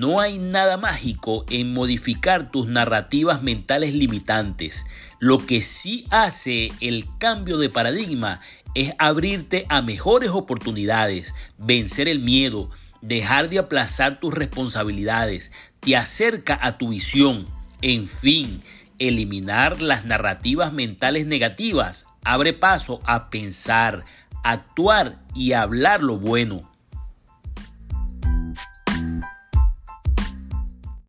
No hay nada mágico en modificar tus narrativas mentales limitantes. Lo que sí hace el cambio de paradigma es abrirte a mejores oportunidades, vencer el miedo, dejar de aplazar tus responsabilidades, te acerca a tu visión, en fin, eliminar las narrativas mentales negativas abre paso a pensar, actuar y hablar lo bueno.